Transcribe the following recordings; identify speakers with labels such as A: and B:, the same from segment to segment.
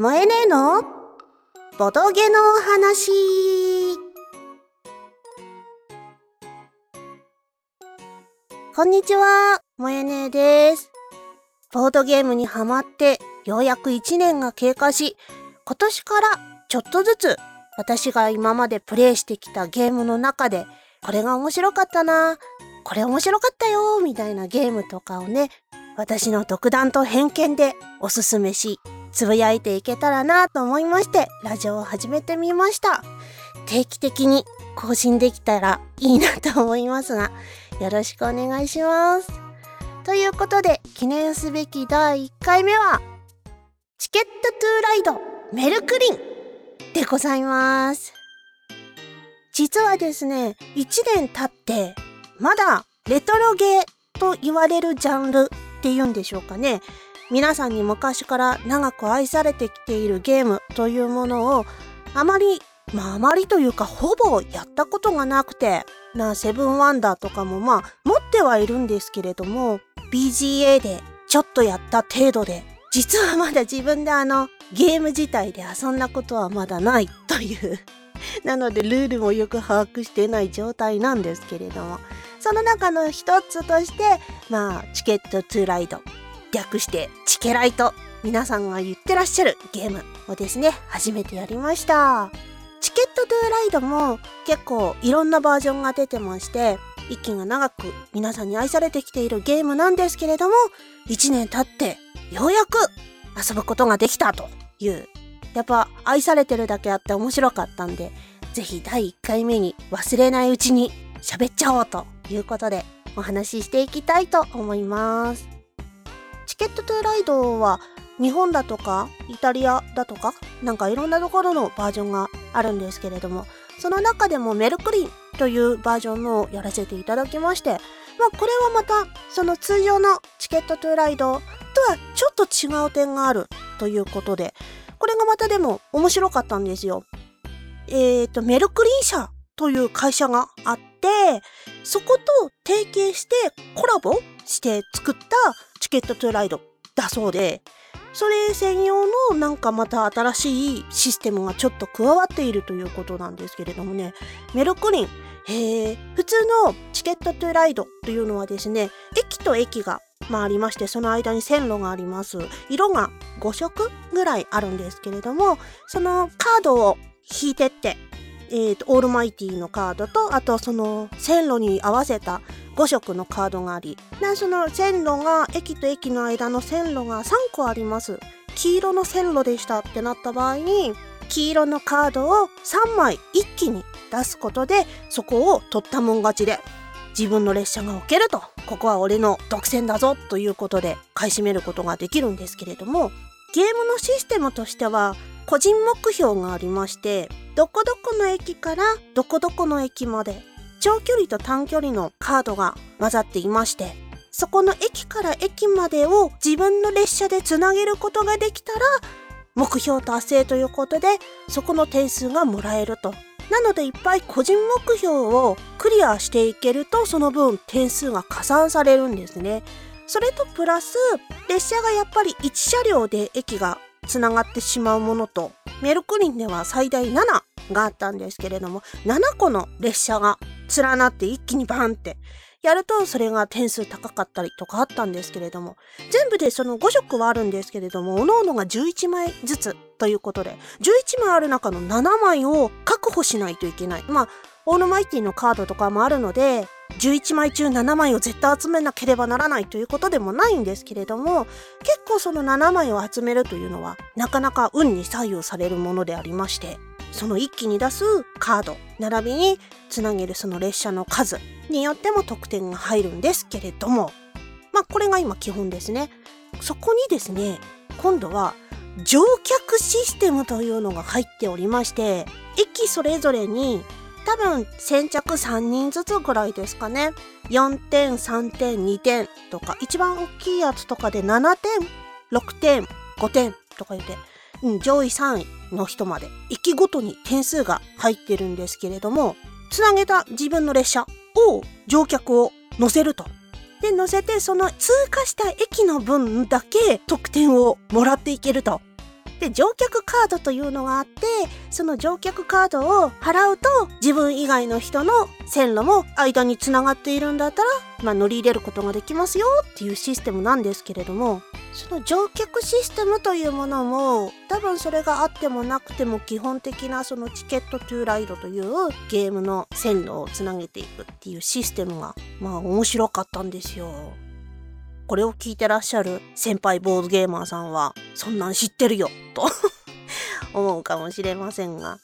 A: 萌えねえの？ボドゲのお話。こんにちは、萌えねえです。ボードゲームにハマってようやく1年が経過し、今年からちょっとずつ私が今までプレイしてきたゲームの中でこれが面白かったな、これ面白かったよ、みたいなゲームとかをね、私の独断と偏見でおすすめし、つぶやいていけたらなと思いまして、ラジオを始めてみました。定期的に更新できたらいいなと思いますが、よろしくお願いします。ということで、記念すべき第1回目は、チケットトゥーライドメルクリンでございます。実はですね、1年経って、まだレトロゲーと言われるジャンルっていうんでしょうかね。皆さんに昔から長く愛されてきているゲームというものをあまりまああまりというかほぼやったことがなくてなセブンワンダーとかもまあ持ってはいるんですけれども BGA でちょっとやった程度で実はまだ自分であのゲーム自体で遊んだことはまだないという。なのでルールもよく把握してない状態なんですけれども。その中の一つとしてまあチケットトゥーライド。略してチケライト。皆さんが言ってらっしゃるゲームをですね初めてやりました。チケットトゥーライドも結構いろんなバージョンが出てまして息が長く皆さんに愛されてきているゲームなんですけれども1年経ってようやく遊ぶことができたという。やっぱ愛されてるだけあって面白かったんでぜひ第1回目に忘れないうちに喋っちゃおうということでお話ししていきたいと思います。ケットトゥーライドは日本だとかイタリアだとかなんかいろんなところのバージョンがあるんですけれどもその中でもメルクリンというバージョンのをやらせていただきましてまあこれはまたその通常のチケットトゥーライドとはちょっと違う点があるということでこれがまたでも面白かったんですよ。えっ、とメルクリン社という会社があってそこと提携してコラボして作ったチケットトゥライドだそうでそれ専用のなんかまた新しいシステムがちょっと加わっているということなんですけれどもね。メルクリン普通のチケットトゥライドというのはですね駅と駅がまあありましてその間に線路があります。色が5色ぐらいあるんですけれどもそのカードを引いてってえー、とオールマイティのカードとあとその線路に合わせた5色のカードがありでその線路が駅と駅の間の線路が3個あります。黄色の線路でしたってなった場合に黄色のカードを3枚一気に出すことでそこを取ったもん勝ちで自分の列車が置けると。ここは俺の独占だぞということで買い占めることができるんですけれどもゲームのシステムとしては個人目標がありましてどこどこの駅からどこどこの駅まで長距離と短距離のカードが混ざっていましてそこの駅から駅までを自分の列車でつなげることができたら目標達成ということでそこの点数がもらえると。なのでいっぱい個人目標をクリアしていけるとその分点数が加算されるんですね。それとプラス列車がやっぱり1車両で駅がつながってしまうものと。メルクリンでは最大7があったんですけれども7個の列車が連なって一気にバンってやるとそれが点数高かったりとかあったんですけれども全部でその5色はあるんですけれども各々が11枚ずつということで11枚ある中の7枚を確保しないといけない。まあオールマイティのカードとかもあるので11枚中7枚を絶対集めなければならないということでもないんですけれども結構その7枚を集めるというのはなかなか運に左右されるものでありましてその一気に出すカード並びにつなげるその列車の数によっても得点が入るんですけれどもまあこれが今基本ですね。そこにですね今度は乗客システムというのが入っておりまして駅それぞれに多分先着3人ずつぐらいですかね4点3点2点とか一番大きいやつとかで7点6点5点とか言って、うん、上位3位の人まで駅ごとに点数が入ってるんですけれどもつなげた自分の列車を乗客を乗せると。で乗せてその通過した駅の分だけ得点をもらっていけるとで乗客カードというのがあってその乗客カードを払うと自分以外の人の線路も間につながっているんだったら、まあ、乗り入れることができますよっていうシステムなんですけれどもその乗客システムというものも多分それがあってもなくても基本的なそのチケットトゥーライドというゲームの線路をつなげていくっていうシステムがまあ面白かったんですよ。これを聞いてらっしゃる先輩ボードゲーマーさんは、そんなん知ってるよ、と 思うかもしれませんが。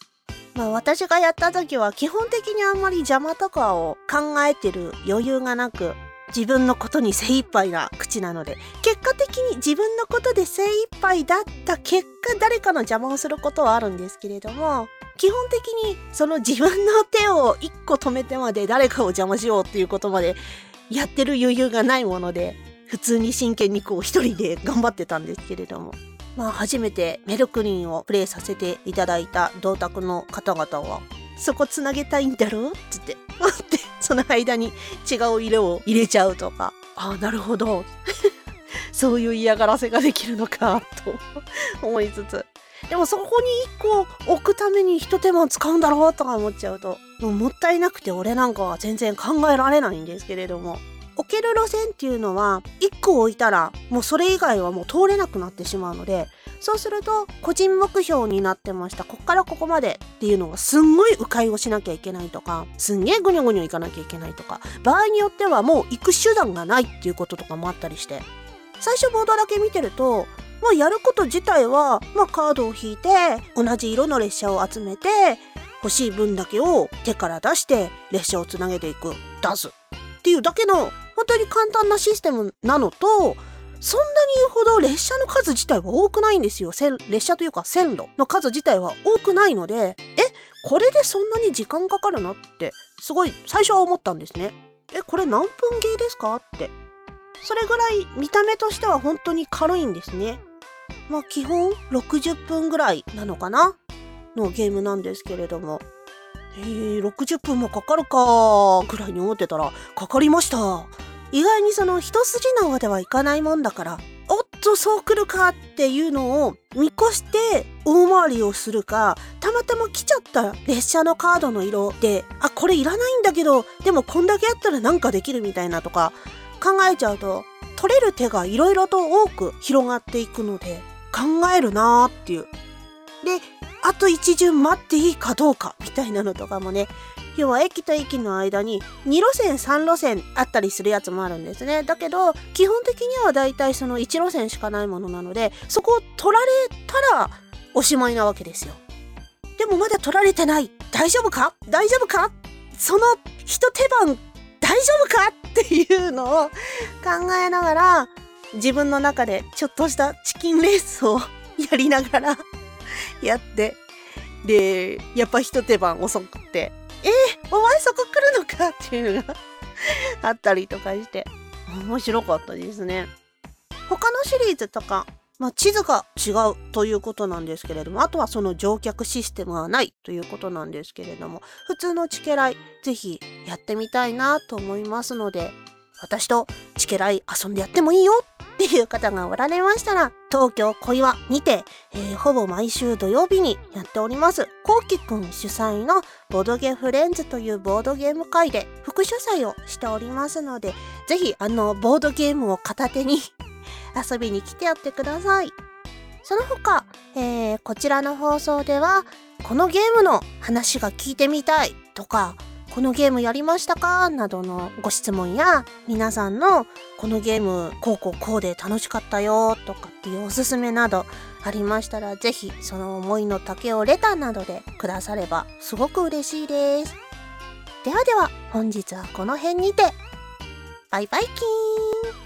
A: まあ私がやった時は基本的にあんまり邪魔とかを考えてる余裕がなく、自分のことに精一杯な口なので、結果的に自分のことで精一杯だった結果誰かの邪魔をすることはあるんですけれども、基本的にその自分の手を一個止めてまで誰かを邪魔しようっていうことまでやってる余裕がないもので、普通に真剣にこう一人で頑張ってたんですけれども。まあ初めてメルクリンをプレイさせていただいた同卓の方々は、そこつなげたいんだろ？つって、ってその間に違う色を入れちゃうとか、ああ、なるほど。そういう嫌がらせができるのか、と 思いつつ。でもそこに一個置くために一手間使うんだろうとか思っちゃうと、ももったいなくて俺なんかは全然考えられないんですけれども。置ける路線っていうのは1個置いたらもうそれ以外はもう通れなくなってしまうのでそうすると個人目標になってましたこっからここまでっていうのがすんごい迂回をしなきゃいけないとかすんげえぐにょぐにょ行かなきゃいけないとか場合によってはもう行く手段がないっていうこととかもあったりして最初ボードだけ見てるとまあ、やること自体は、まあ、カードを引いて同じ色の列車を集めて欲しい分だけを手から出して列車をつなげていく。出す。っていうだけの本当に簡単なシステムなのと、そんなに言うほど列車の数自体は多くないんですよ。列車というか線路の数自体は多くないので、え、これでそんなに時間かかるのって、すごい最初は思ったんですね。え、これ何分ゲーですかって。それぐらい見た目としては本当に軽いんですね。まあ基本60分ぐらいなのかなのゲームなんですけれども。えー、60分もかかるかぐらいに思ってたら、かかりました。意外にその一筋縄ではいかないもんだから、おっとそう来るかっていうのを見越して大回りをするか、たまたま来ちゃった列車のカードの色で、あ、これいらないんだけど、でもこんだけあったらなんかできるみたいなとか考えちゃうと、取れる手がいろいろと多く広がっていくので、考えるなーっていう。で、あと一巡待っていいかどうかみたいなのとかもね、要は駅と駅の間に2路線3路線あったりするやつもあるんですね。だけど基本的にはだいたいその1路線しかないものなのでそこを取られたらおしまいなわけですよ。でもまだ取られてない。大丈夫か？大丈夫か？その一手番大丈夫か？っていうのを考えながら自分の中でちょっとしたチキンレースを やりながら やってでやっぱ一手番遅くてえー、お前そこ来るのか？っていうのが あったりとかして、面白かったですね。他のシリーズとか、まあ、地図が違うということなんですけれども、あとはその乗客システムがないということなんですけれども、普通のチケライ、ぜひやってみたいなと思いますので、私とチケライ遊んでやってもいいよっていう方がおられましたら、東京小岩にて、えー、ほぼ毎週土曜日にやっております、こうきくん主催のボードゲフレンズというボードゲーム会で副主催をしておりますので、ぜひあの、ボードゲームを片手に 遊びに来てやってください。その他、えー、こちらの放送では、このゲームの話が聞いてみたいとか、このゲームやりましたか？などのご質問や皆さんのこのゲームこうこうこうで楽しかったよとかっていうおすすめなどありましたらぜひその思いの丈をレターなどでくださればすごく嬉しいです。ではでは本日はこの辺にて。バイバイキーン。